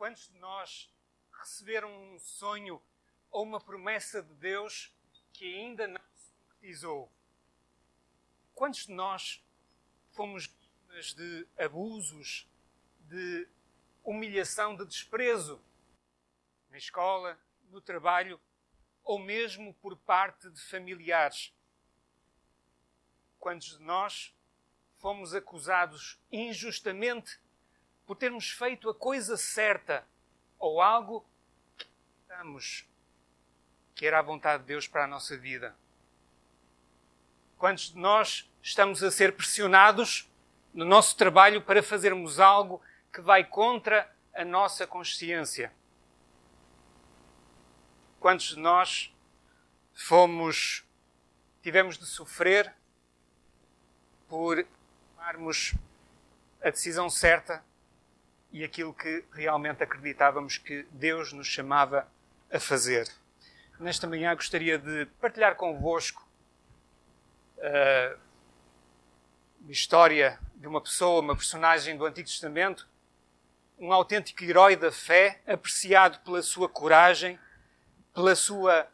Quantos de nós receberam um sonho ou uma promessa de Deus que ainda não se concretizou? Quantos de nós fomos vítimas de abusos, de humilhação, de desprezo na escola, no trabalho ou mesmo por parte de familiares? Quantos de nós fomos acusados injustamente por termos feito a coisa certa ou algo que estamos que era a vontade de Deus para a nossa vida. Quantos de nós estamos a ser pressionados no nosso trabalho para fazermos algo que vai contra a nossa consciência? Quantos de nós fomos tivemos de sofrer por tomarmos a decisão certa e aquilo que realmente acreditávamos que Deus nos chamava a fazer. Nesta manhã gostaria de partilhar convosco uh, uma história de uma pessoa, uma personagem do Antigo Testamento, um autêntico herói da fé, apreciado pela sua coragem, pela sua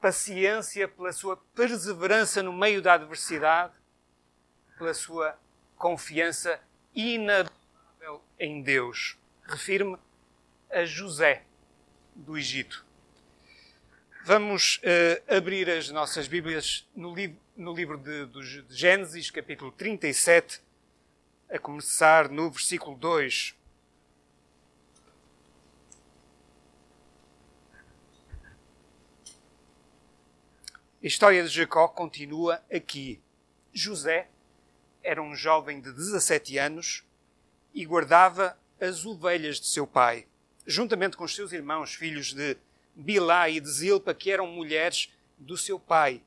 paciência, pela sua perseverança no meio da adversidade, pela sua confiança inabalável em Deus. Refiro-me a José do Egito. Vamos uh, abrir as nossas Bíblias no, li no livro de, de Gênesis, capítulo 37, a começar no versículo 2. A história de Jacó continua aqui. José era um jovem de 17 anos e guardava as ovelhas de seu pai, juntamente com os seus irmãos, filhos de Bilá e de Zilpa, que eram mulheres do seu pai,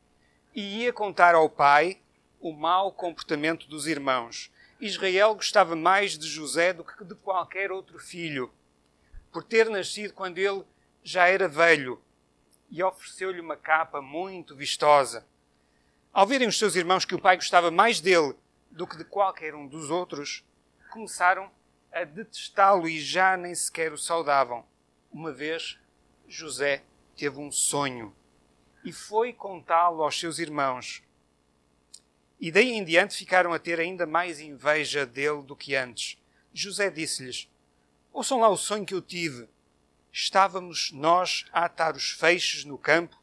e ia contar ao pai o mau comportamento dos irmãos. Israel gostava mais de José do que de qualquer outro filho, por ter nascido quando ele já era velho, e ofereceu-lhe uma capa muito vistosa. Ao verem os seus irmãos que o pai gostava mais dele do que de qualquer um dos outros, começaram a detestá-lo e já nem sequer o saudavam. Uma vez, José teve um sonho e foi contá-lo aos seus irmãos. E daí em diante ficaram a ter ainda mais inveja dele do que antes. José disse-lhes: Ouçam lá o sonho que eu tive. Estávamos nós a atar os feixes no campo,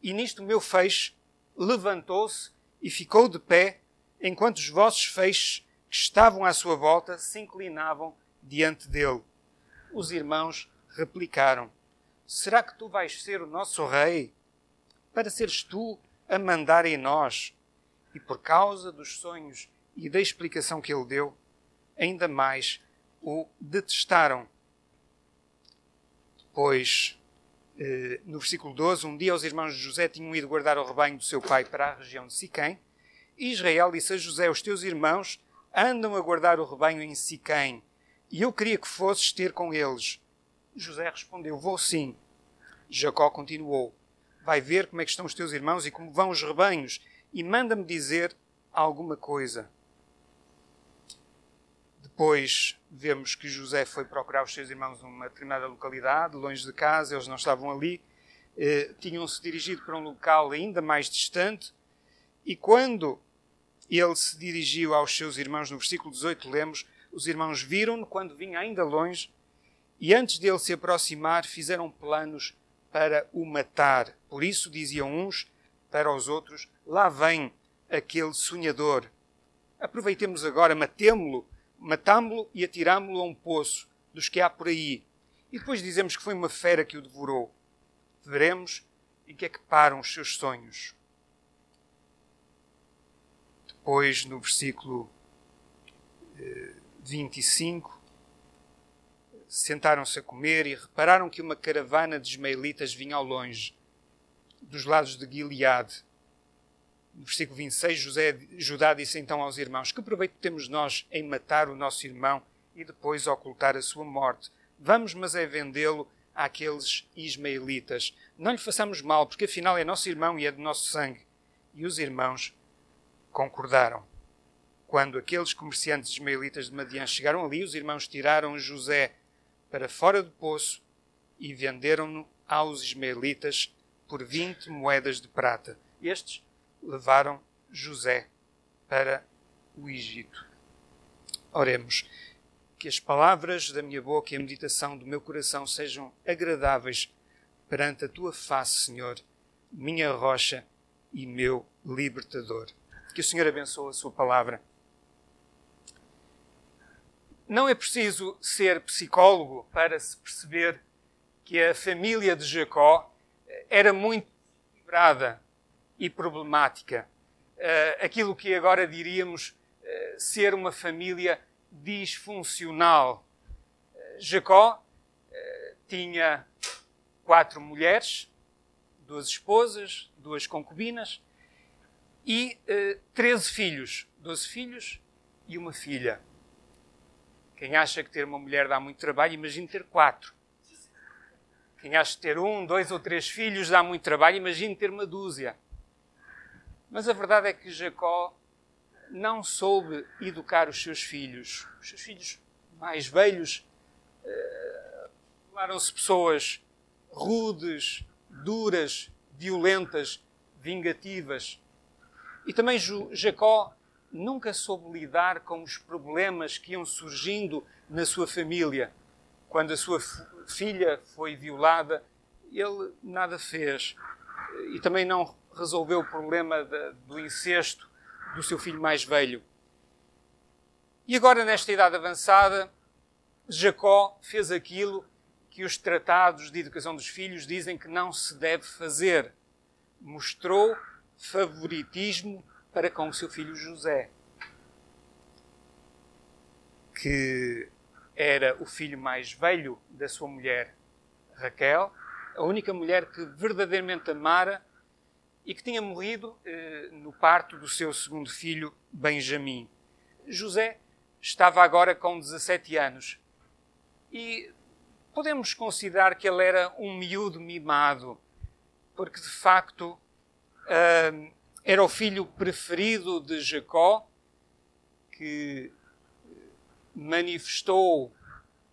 e nisto o meu feixe levantou-se e ficou de pé, enquanto os vossos feixes que estavam à sua volta se inclinavam diante dele. Os irmãos replicaram: Será que tu vais ser o nosso rei? Para seres tu a mandar em nós? E por causa dos sonhos e da explicação que ele deu, ainda mais o detestaram. Pois, eh, no versículo 12, um dia os irmãos de José tinham ido guardar o rebanho do seu pai para a região de Siquém, e Israel disse a José: Os teus irmãos andam a guardar o rebanho em Siquém, e eu queria que fosses ter com eles. José respondeu: Vou sim. Jacó continuou: Vai ver como é que estão os teus irmãos e como vão os rebanhos, e manda-me dizer alguma coisa. Depois vemos que José foi procurar os seus irmãos numa determinada localidade, longe de casa, eles não estavam ali, eh, tinham-se dirigido para um local ainda mais distante, e quando ele se dirigiu aos seus irmãos, no versículo 18 lemos, os irmãos viram-no quando vinha ainda longe, e antes dele se aproximar, fizeram planos para o matar. Por isso diziam uns para os outros: Lá vem aquele sonhador. Aproveitemos agora, matemo-lo, matámo-lo e atirámo-lo a um poço dos que há por aí. E depois dizemos que foi uma fera que o devorou. Veremos em que é que param os seus sonhos. Depois, no versículo 25, eh, sentaram-se a comer e repararam que uma caravana de ismaelitas vinha ao longe, dos lados de Gileade. No versículo 26, José, Judá disse então aos irmãos: Que proveito temos nós em matar o nosso irmão e depois ocultar a sua morte? Vamos, mas é vendê-lo àqueles ismaelitas. Não lhe façamos mal, porque afinal é nosso irmão e é do nosso sangue. E os irmãos concordaram. Quando aqueles comerciantes ismaelitas de Madian chegaram ali, os irmãos tiraram José para fora do poço e venderam-no aos ismaelitas por vinte moedas de prata. Estes levaram José para o Egito. Oremos. Que as palavras da minha boca e a meditação do meu coração sejam agradáveis perante a tua face, Senhor, minha rocha e meu libertador. Que o Senhor abençoe a sua palavra. Não é preciso ser psicólogo para se perceber que a família de Jacó era muito equilibrada e problemática. Uh, aquilo que agora diríamos uh, ser uma família disfuncional. Jacó tinha quatro mulheres, duas esposas, duas concubinas e treze filhos, doze filhos e uma filha. Quem acha que ter uma mulher dá muito trabalho, imagine ter quatro. Quem acha que ter um, dois ou três filhos dá muito trabalho, imagine ter uma dúzia. Mas a verdade é que Jacó não soube educar os seus filhos. Os seus filhos mais velhos uh, tornaram-se pessoas rudes, duras, violentas, vingativas. E também Jacó nunca soube lidar com os problemas que iam surgindo na sua família. Quando a sua filha foi violada, ele nada fez. E também não resolveu o problema de, do incesto do seu filho mais velho. E agora, nesta idade avançada, Jacó fez aquilo que os tratados de educação dos filhos dizem que não se deve fazer. Mostrou favoritismo para com o seu filho José, que era o filho mais velho da sua mulher Raquel, a única mulher que verdadeiramente amara e que tinha morrido eh, no parto do seu segundo filho, Benjamim. José estava agora com 17 anos e podemos considerar que ele era um miúdo mimado, porque de facto era o filho preferido de Jacó, que manifestou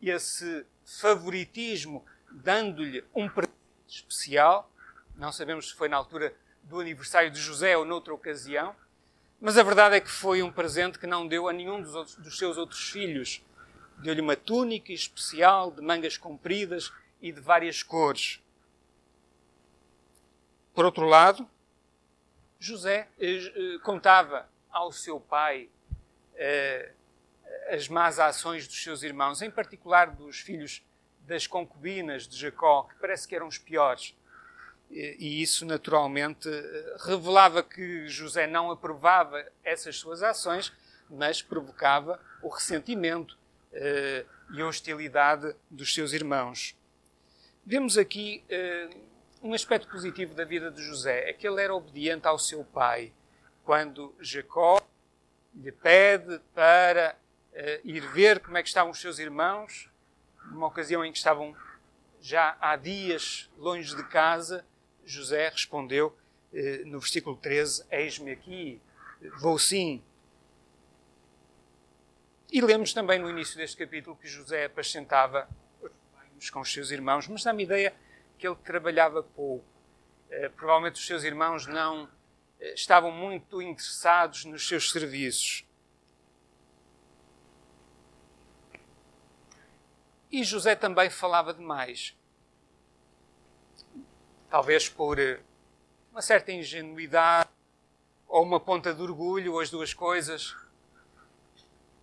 esse favoritismo dando-lhe um presente especial. Não sabemos se foi na altura do aniversário de José ou noutra ocasião, mas a verdade é que foi um presente que não deu a nenhum dos, outros, dos seus outros filhos. Deu-lhe uma túnica especial de mangas compridas e de várias cores. Por outro lado, José eh, eh contava ao seu pai eh, as más ações dos seus irmãos, em particular dos filhos das concubinas de Jacó, que parece que eram os piores. E isso, naturalmente, revelava que José não aprovava essas suas ações, mas provocava o ressentimento eh, e a hostilidade dos seus irmãos. Vemos aqui eh, um aspecto positivo da vida de José, é que ele era obediente ao seu pai. Quando Jacó lhe pede para uh, ir ver como é que estavam os seus irmãos, numa ocasião em que estavam já há dias longe de casa, José respondeu uh, no versículo 13: Eis-me aqui, vou sim. E lemos também no início deste capítulo que José apacentava os com os seus irmãos, mas dá-me ideia que ele trabalhava pouco. Uh, provavelmente os seus irmãos não estavam muito interessados nos seus serviços. E José também falava demais. Talvez por eh, uma certa ingenuidade ou uma ponta de orgulho, ou as duas coisas.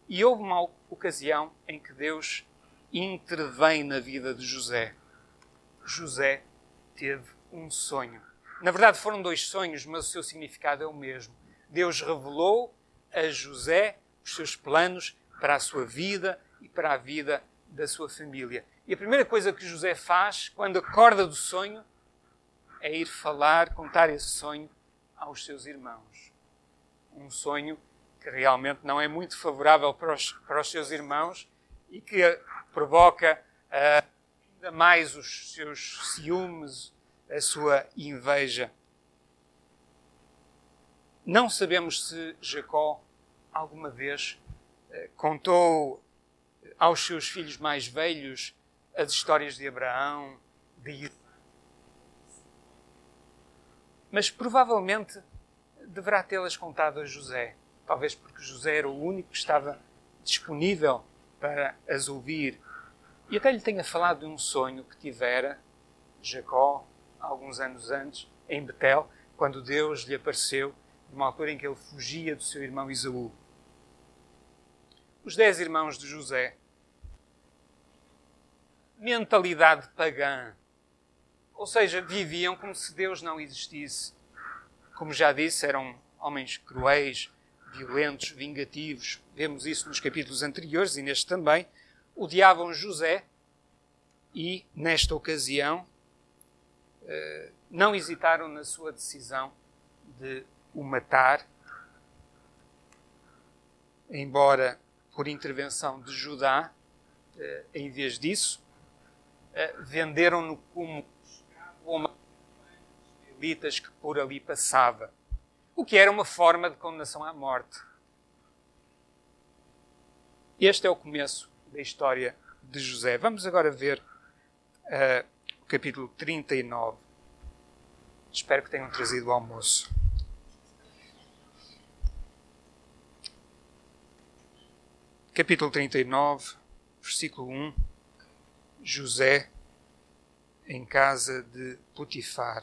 E houve uma ocasião em que Deus intervém na vida de José. José teve um sonho. Na verdade, foram dois sonhos, mas o seu significado é o mesmo. Deus revelou a José os seus planos para a sua vida e para a vida da sua família. E a primeira coisa que José faz quando acorda do sonho é ir falar, contar esse sonho aos seus irmãos. Um sonho que realmente não é muito favorável para os, para os seus irmãos e que provoca uh, mais os seus ciúmes, a sua inveja. Não sabemos se Jacó alguma vez uh, contou aos seus filhos mais velhos as histórias de Abraão, de mas provavelmente deverá tê-las contado a José, talvez porque José era o único que estava disponível para as ouvir. E até lhe tenha falado de um sonho que tivera Jacó, alguns anos antes, em Betel, quando Deus lhe apareceu, numa altura em que ele fugia do seu irmão Isaú. Os dez irmãos de José, mentalidade pagã, ou seja, viviam como se Deus não existisse. Como já disse, eram homens cruéis, violentos, vingativos. Vemos isso nos capítulos anteriores e neste também. Odiavam José e, nesta ocasião, eh, não hesitaram na sua decisão de o matar, embora por intervenção de Judá, eh, em vez disso, eh, venderam-no como uma israelitas que por ali passava, o que era uma forma de condenação à morte. Este é o começo da história de José. Vamos agora ver uh, o capítulo 39. Espero que tenham trazido o almoço. Capítulo 39, versículo 1. José em casa de Potifar.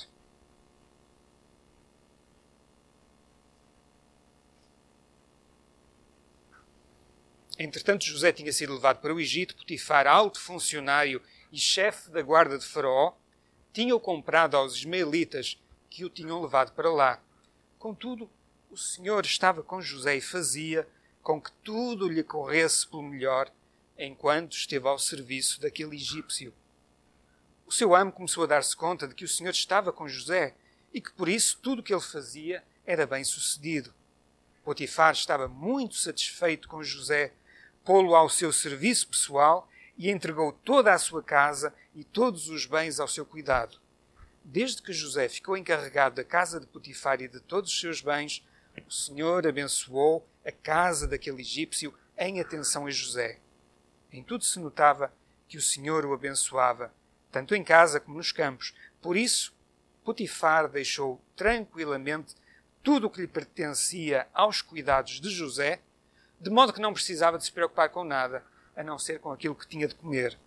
Entretanto, José tinha sido levado para o Egito. Potifar, alto funcionário e chefe da guarda de Faraó, tinha-o comprado aos ismaelitas que o tinham levado para lá. Contudo, o Senhor estava com José e fazia com que tudo lhe corresse pelo melhor enquanto esteve ao serviço daquele egípcio. O seu amo começou a dar-se conta de que o Senhor estava com José e que por isso tudo o que ele fazia era bem sucedido. Potifar estava muito satisfeito com José pô-lo ao seu serviço pessoal e entregou toda a sua casa e todos os bens ao seu cuidado. Desde que José ficou encarregado da casa de Potifar e de todos os seus bens, o Senhor abençoou a casa daquele egípcio em atenção a José. Em tudo se notava que o Senhor o abençoava, tanto em casa como nos campos. Por isso, Potifar deixou tranquilamente tudo o que lhe pertencia aos cuidados de José de modo que não precisava de se preocupar com nada, a não ser com aquilo que tinha de comer.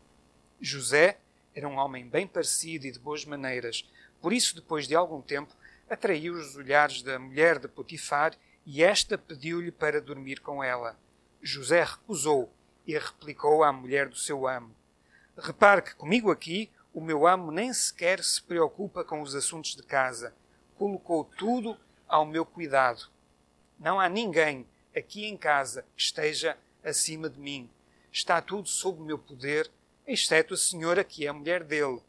José era um homem bem parecido e de boas maneiras, por isso, depois de algum tempo, atraiu os olhares da mulher de Potifar e esta pediu-lhe para dormir com ela. José recusou e replicou à mulher do seu amo: Repare que comigo aqui o meu amo nem sequer se preocupa com os assuntos de casa. Colocou tudo ao meu cuidado. Não há ninguém aqui em casa esteja acima de mim. Está tudo sob o meu poder, exceto a senhora que é a mulher dele.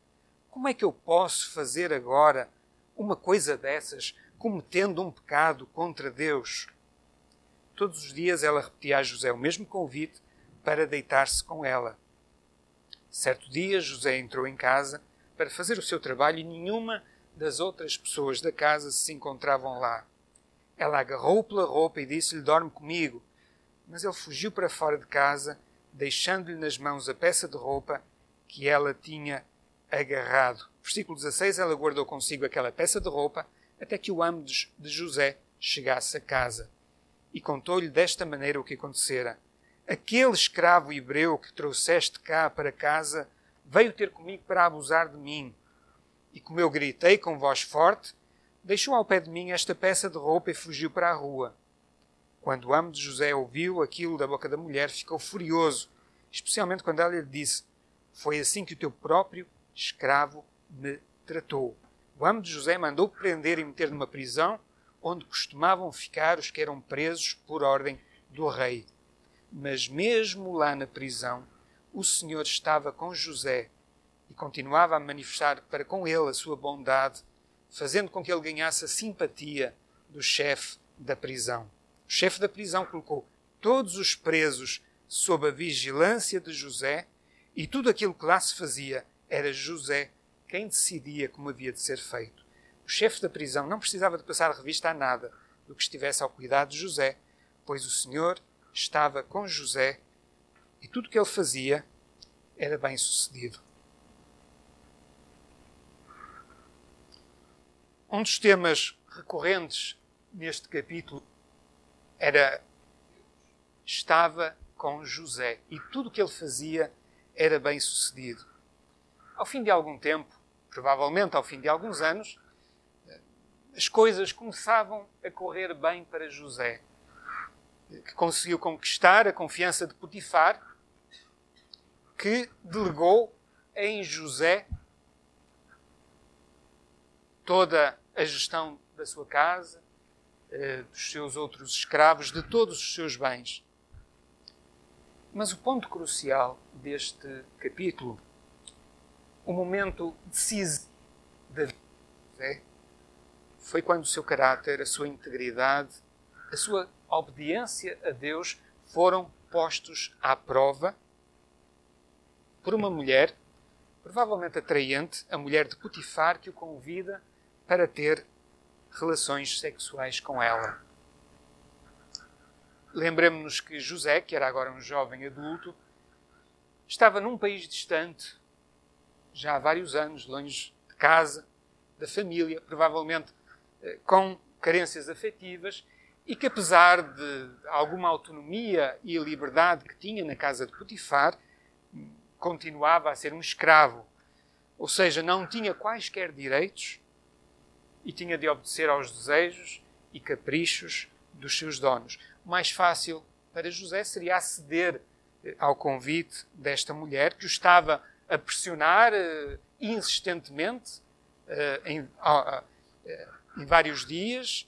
Como é que eu posso fazer agora uma coisa dessas, cometendo um pecado contra Deus? Todos os dias ela repetia a José o mesmo convite para deitar-se com ela. Certo dia, José entrou em casa para fazer o seu trabalho e nenhuma das outras pessoas da casa se encontravam lá. Ela agarrou-o pela roupa e disse-lhe: Dorme comigo. Mas ele fugiu para fora de casa, deixando-lhe nas mãos a peça de roupa que ela tinha agarrado. Versículo 16: Ela guardou consigo aquela peça de roupa até que o amo de José chegasse a casa. E contou-lhe desta maneira o que acontecera. Aquele escravo hebreu que trouxeste cá para casa veio ter comigo para abusar de mim. E como eu gritei com voz forte, deixou ao pé de mim esta peça de roupa e fugiu para a rua. Quando o amo de José ouviu aquilo da boca da mulher, ficou furioso, especialmente quando ela lhe disse: Foi assim que o teu próprio escravo me tratou. O amo de José mandou prender e meter numa prisão onde costumavam ficar os que eram presos por ordem do rei. Mas mesmo lá na prisão, o Senhor estava com José e continuava a manifestar para com ele a sua bondade fazendo com que ele ganhasse a simpatia do chefe da prisão. O chefe da prisão colocou todos os presos sob a vigilância de José e tudo aquilo que lá se fazia era José quem decidia como havia de ser feito. O chefe da prisão não precisava de passar revista a nada do que estivesse ao cuidado de José, pois o Senhor estava com José e tudo o que ele fazia era bem sucedido. Um dos temas recorrentes neste capítulo era estava com José e tudo o que ele fazia era bem sucedido. Ao fim de algum tempo, provavelmente ao fim de alguns anos, as coisas começavam a correr bem para José, que conseguiu conquistar a confiança de Potifar, que delegou em José toda a gestão da sua casa, eh, dos seus outros escravos, de todos os seus bens. Mas o ponto crucial deste capítulo, o momento decisivo da vida foi quando o seu caráter, a sua integridade, a sua obediência a Deus foram postos à prova por uma mulher, provavelmente atraente, a mulher de Potifar, que o convida para ter relações sexuais com ela. Lembremos-nos que José, que era agora um jovem adulto, estava num país distante, já há vários anos, longe de casa, da família, provavelmente eh, com carências afetivas, e que apesar de alguma autonomia e liberdade que tinha na casa de Potifar, continuava a ser um escravo, ou seja, não tinha quaisquer direitos e tinha de obedecer aos desejos e caprichos dos seus donos. O mais fácil para José seria aceder eh, ao convite desta mulher que o estava a pressionar uh, insistentemente uh, em, vários dias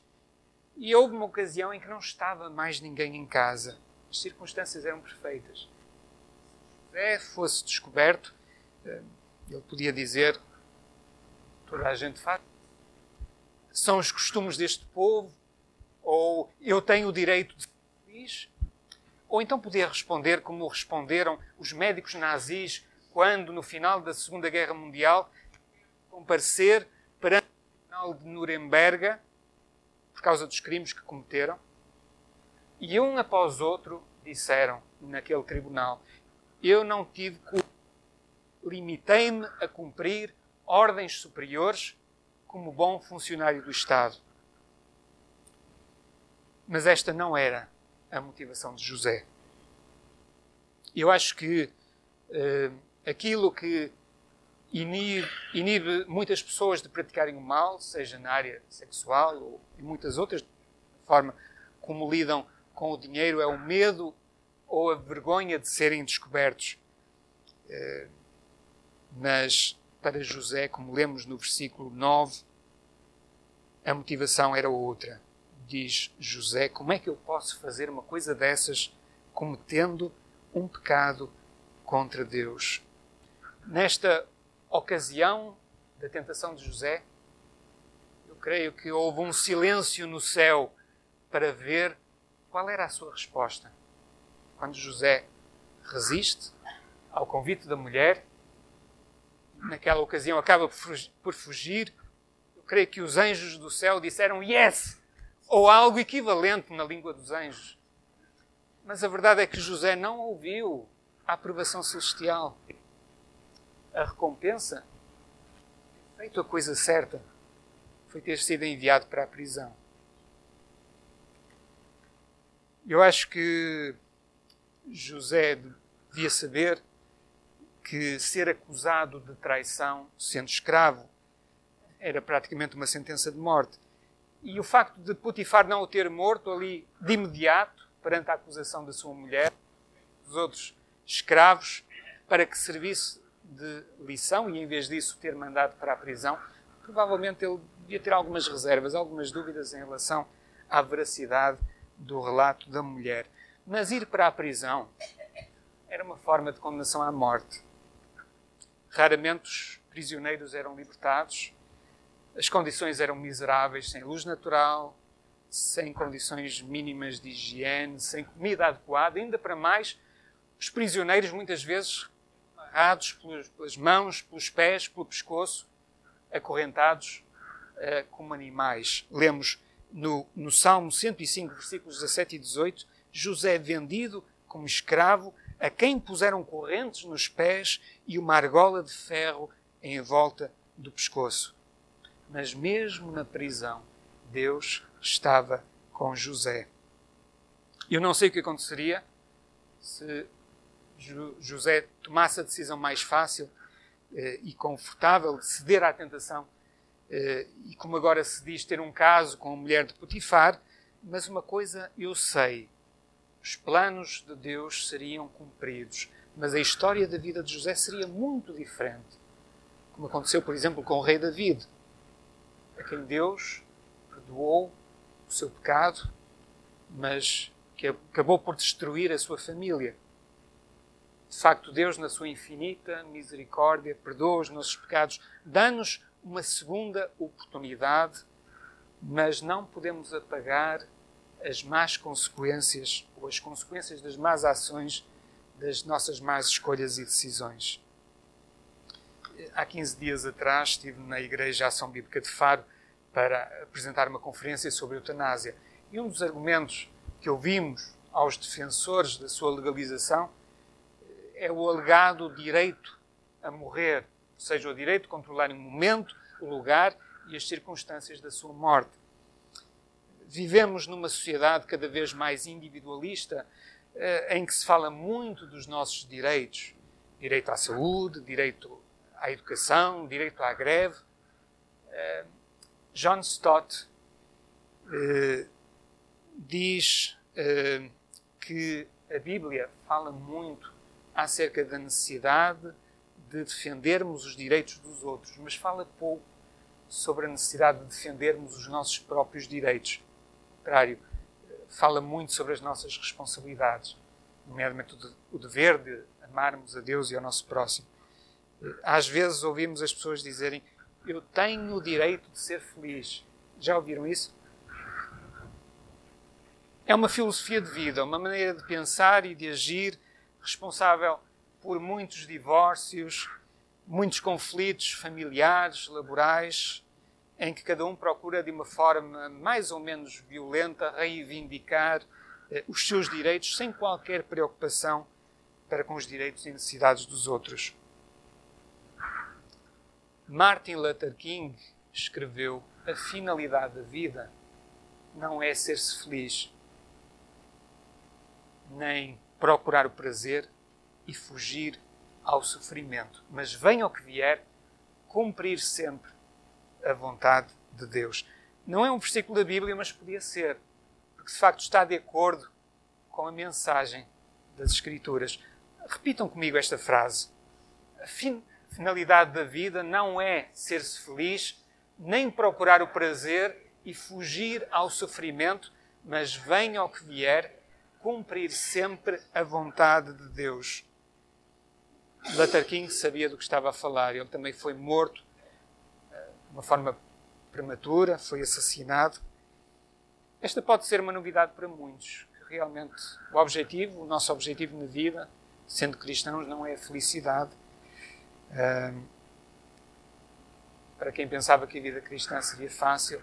e houve uma ocasião em que não estava mais ninguém em casa. As circunstâncias eram perfeitas. Se fosse descoberto, ele podia dizer: toda a gente faz são os costumes deste povo, ou eu tenho o direito de feliz, ou então podia responder como responderam os médicos nazis quando, no final da Segunda Guerra Mundial, comparecer perante o Tribunal de Nuremberg por causa dos crimes que cometeram. E um após outro disseram naquele tribunal: Eu não tive culpa, limitei-me a cumprir ordens superiores como bom funcionário do Estado. Mas esta não era a motivação de José. Eu acho que uh, aquilo que inibe, inibe, muitas pessoas de praticarem o mal, seja na área sexual ou em muitas outras, forma como lidam com o dinheiro, é o medo ou a vergonha de serem descobertos. Uh, mas para José, como lemos no versículo 9, a motivação era outra. Diz José: Como é que eu posso fazer uma coisa dessas cometendo um pecado contra Deus? Nesta ocasião da tentação de José, eu creio que houve um silêncio no céu para ver qual era a sua resposta. Quando José resiste ao convite da mulher, naquela ocasião acaba por fugir. Eu creio que os anjos do céu disseram yes, ou algo equivalente na língua dos anjos. Mas a verdade é que José não ouviu a aprovação celestial. A recompensa, feito a coisa certa, foi ter sido enviado para a prisão. Eu acho que José devia saber que ser acusado de traição, sendo escravo, era praticamente uma sentença de morte. E o facto de Potifar não o ter morto ali de imediato, perante a acusação da sua mulher, dos outros escravos, para que servisse de lição e, em vez disso, ter mandado para a prisão, provavelmente ele devia ter algumas reservas, algumas dúvidas em relação à veracidade do relato da mulher. Mas ir para a prisão era uma forma de condenação à morte. Raramente os prisioneiros eram libertados, as condições eram miseráveis, sem luz natural, sem condições mínimas de higiene, sem comida adequada, ainda para mais, os prisioneiros muitas vezes amarrados pelas mãos, pelos pés, pelo pescoço, acorrentados uh, como animais. Lemos no, no Salmo 105, versículos 17 e 18, José vendido como escravo a quem puseram correntes nos pés e uma argola de ferro em volta do pescoço. Mas mesmo na prisão, Deus estava com José. Eu não sei o que aconteceria se José tomasse a decisão mais fácil eh, e confortável de ceder à tentação eh, e como agora se diz ter um caso com a mulher de Potifar, mas uma coisa eu sei, os planos de Deus seriam cumpridos, mas a história da vida de José seria muito diferente, como aconteceu, por exemplo, com o rei David, a quem Deus perdoou o seu pecado, mas que acabou por destruir a sua família. De facto, Deus, na sua infinita misericórdia, perdoa os nossos pecados, dá-nos uma segunda oportunidade, mas não podemos apagar as más consequências ou as consequências das más ações das nossas más escolhas e decisões. Há 15 dias atrás estive na Igreja Ação Bíblica de Faro para apresentar uma conferência sobre eutanásia. E um dos argumentos que ouvimos aos defensores da sua legalização é o alegado direito a morrer, ou seja, o direito de controlar o momento, o lugar e as circunstâncias da sua morte. Vivemos numa sociedade cada vez mais individualista, eh, em que se fala muito dos nossos direitos: direito à saúde, direito à educação, direito à greve. Eh, John Stott eh, diz que a Bíblia fala muito acerca da necessidade de defendermos os direitos dos outros, mas fala pouco sobre a necessidade de defendermos os nossos próprios direitos. Contrário, fala muito sobre as nossas responsabilidades, nomeadamente o dever de amarmos a Deus e ao nosso próximo. Às vezes ouvimos as pessoas dizerem: Eu tenho o direito de ser feliz. Já ouviram isso? É uma filosofia de vida, uma maneira de pensar e de agir responsável por muitos divórcios, muitos conflitos familiares, laborais, em que cada um procura de uma forma mais ou menos violenta reivindicar eh, os seus direitos sem qualquer preocupação para com os direitos e necessidades dos outros. Martin Luther King escreveu: A finalidade da vida não é ser-se feliz, nem procurar o prazer e fugir ao sofrimento. Mas venha o que vier, cumprir sempre a vontade de Deus. Não é um versículo da Bíblia, mas podia ser, porque de facto está de acordo com a mensagem das Escrituras. Repitam comigo esta frase. A finalidade da vida não é ser-se feliz, nem procurar o prazer e fugir ao sofrimento, mas venha o que vier, cumprir sempre a vontade de Deus. Luther King sabia do que estava a falar. Ele também foi morto uma forma prematura, foi assassinado. Esta pode ser uma novidade para muitos. Realmente, o objetivo, o nosso objetivo na vida, sendo cristãos, não é a felicidade. para quem pensava que a vida cristã seria fácil,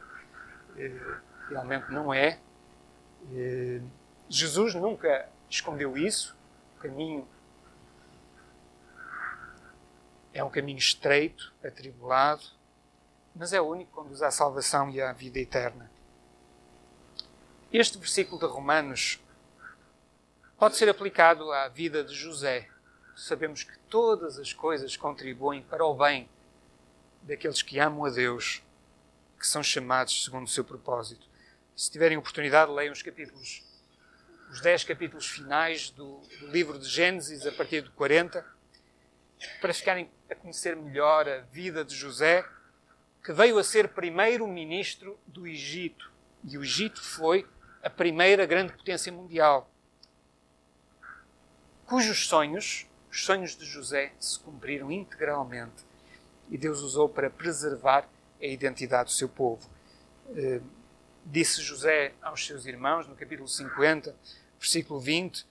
eh, realmente não é. Eh, Jesus nunca escondeu isso. O caminho é um caminho estreito, atribulado, mas é o único que conduz à salvação e à vida eterna. Este versículo de Romanos pode ser aplicado à vida de José. Sabemos que todas as coisas contribuem para o bem daqueles que amam a Deus, que são chamados segundo o seu propósito. Se tiverem oportunidade, leiam os capítulos os dez capítulos finais do, do, livro de Gênesis, a partir do 40, para ficarem a conhecer melhor a vida de José, que veio a ser primeiro-ministro do Egito. E o Egito foi a primeira grande potência mundial, cujos sonhos, os sonhos de José, se cumpriram integralmente e Deus usou para preservar a identidade do seu povo. Eh, disse José aos seus irmãos, no capítulo 50, versículo 20,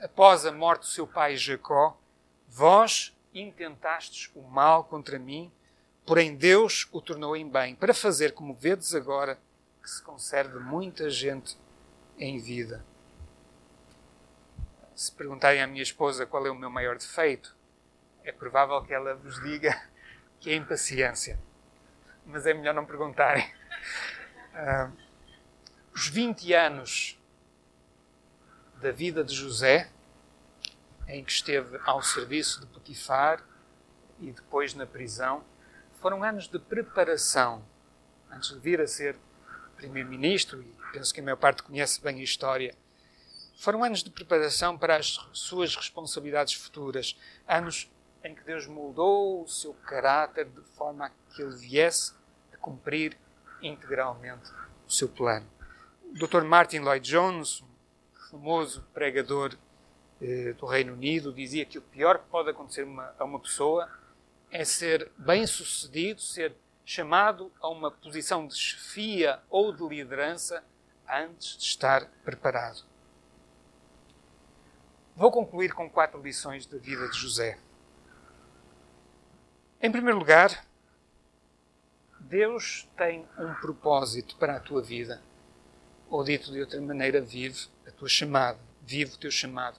após a morte do seu pai Jacó, vós intentastes o mal contra mim, porém Deus o tornou em bem, para fazer como vedes agora que se conserve muita gente em vida. Se perguntarem à minha esposa qual é o meu maior defeito, é provável que ela vos diga que é impaciência. Mas é melhor não perguntarem. Uh, os 20 anos da vida de José, em que esteve ao serviço de Potifar e depois na prisão, foram anos de preparação antes de vir a ser primeiro-ministro, e penso que a maior parte conhece bem a história. Foram anos de preparação para as suas responsabilidades futuras, anos em que Deus moldou o seu caráter de forma a que ele viesse a cumprir integralmente o seu plano. O Dr. Martin Lloyd Jones, famoso pregador eh, do Reino Unido, dizia que o pior que pode acontecer uma, a uma pessoa é ser bem-sucedido, ser chamado a uma posição de chefia ou de liderança antes de estar preparado. Vou concluir com quatro lições da vida de José. Em primeiro lugar, Deus tem um propósito para a tua vida. Ou dito de outra maneira, vive a tua chamada, vive o teu chamado.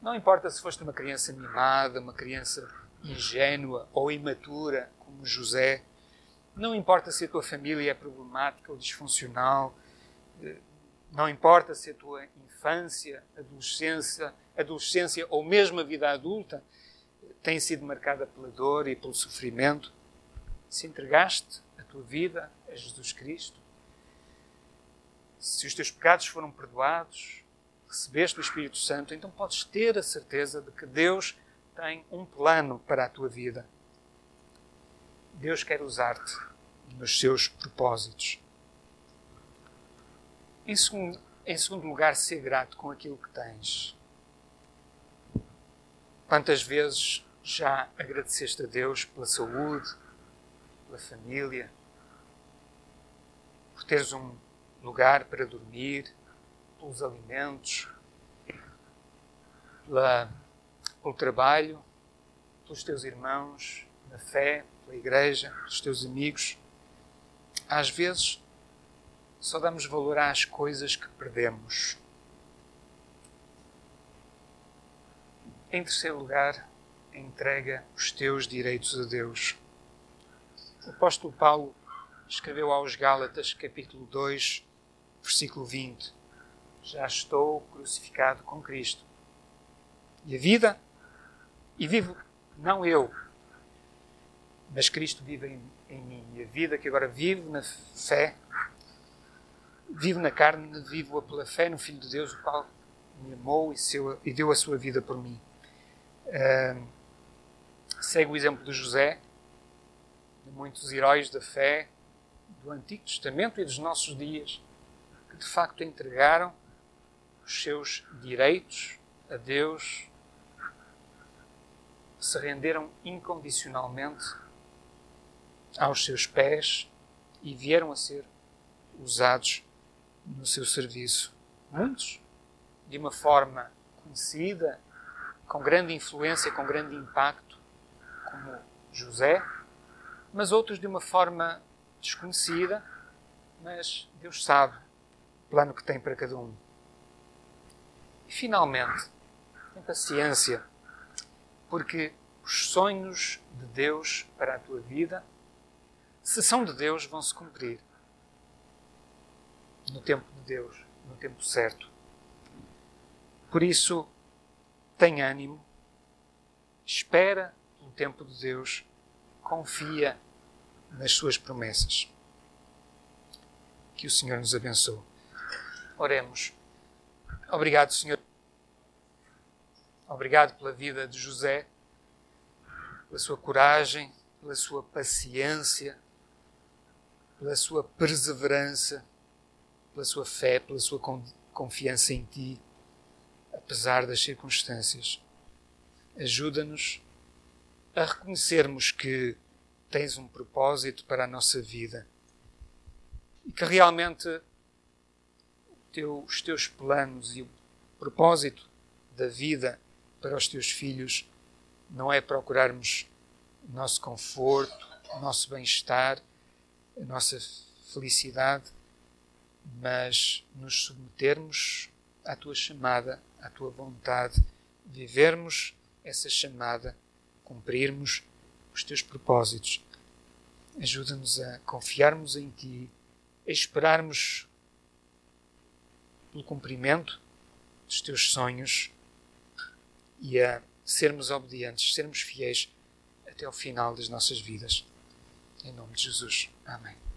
Não importa se foste uma criança mimada, uma criança ingênua ou imatura, como José. Não importa se a tua família é problemática ou disfuncional. Eh, não importa se a tua infância, adolescência, adolescência ou mesmo a vida adulta tem sido marcada pela dor e pelo sofrimento. Se entregaste a tua vida a Jesus Cristo, se os teus pecados foram perdoados, recebeste o Espírito Santo, então podes ter a certeza de que Deus tem um plano para a tua vida. Deus quer usar-te nos seus propósitos. Em segundo, em segundo lugar, ser grato com aquilo que tens. Quantas vezes já agradeceste a Deus pela saúde, pela família, por teres um lugar para dormir, pelos alimentos, pela pelo trabalho, pelos teus irmãos, na fé, pela igreja, pelos teus amigos. Às vezes, só damos valor às coisas que perdemos. Em terceiro lugar, entrega os teus direitos a Deus. O apóstolo Paulo escreveu aos Gálatas, capítulo 2, versículo 20: Já estou crucificado com Cristo. E a vida e vivo, não eu, mas Cristo vive em, em mim. E a vida que agora vivo na fé, vivo na carne, vivo-a pela fé no Filho de Deus, o qual me amou e, seu, e deu a sua vida por mim. Uh, segue o exemplo de José, de muitos heróis da fé do Antigo Testamento e dos nossos dias, que de facto entregaram os seus direitos a Deus se renderam incondicionalmente aos seus pés e vieram a ser usados no seu serviço. Muitos, de uma forma conhecida, com grande influência, com grande impacto, como José, mas outros de uma forma desconhecida, mas Deus sabe o plano que tem para cada um. E finalmente, tem paciência porque os sonhos de Deus para a tua vida, se são de Deus, vão se cumprir no tempo de Deus, no tempo certo. Por isso, tem ânimo, espera o tempo de Deus, confia nas suas promessas. Que o Senhor nos abençoe. Oremos. Obrigado, Senhor. Obrigado pela vida de José, pela sua coragem, pela sua paciência, pela sua perseverança, pela sua fé, pela sua confiança em Ti, apesar das circunstâncias. Ajuda-nos a reconhecermos que tens um propósito para a nossa vida e que realmente os teus planos e o propósito da vida para os teus filhos não é procurarmos nosso conforto, nosso bem-estar, a nossa felicidade, mas nos submetermos à tua chamada, à tua vontade, vivermos essa chamada, cumprirmos os teus propósitos. Ajuda-nos a confiarmos em ti, a esperarmos pelo cumprimento dos teus sonhos e a sermos obedientes, sermos fiéis até ao final das nossas vidas. Em nome de Jesus. Amém.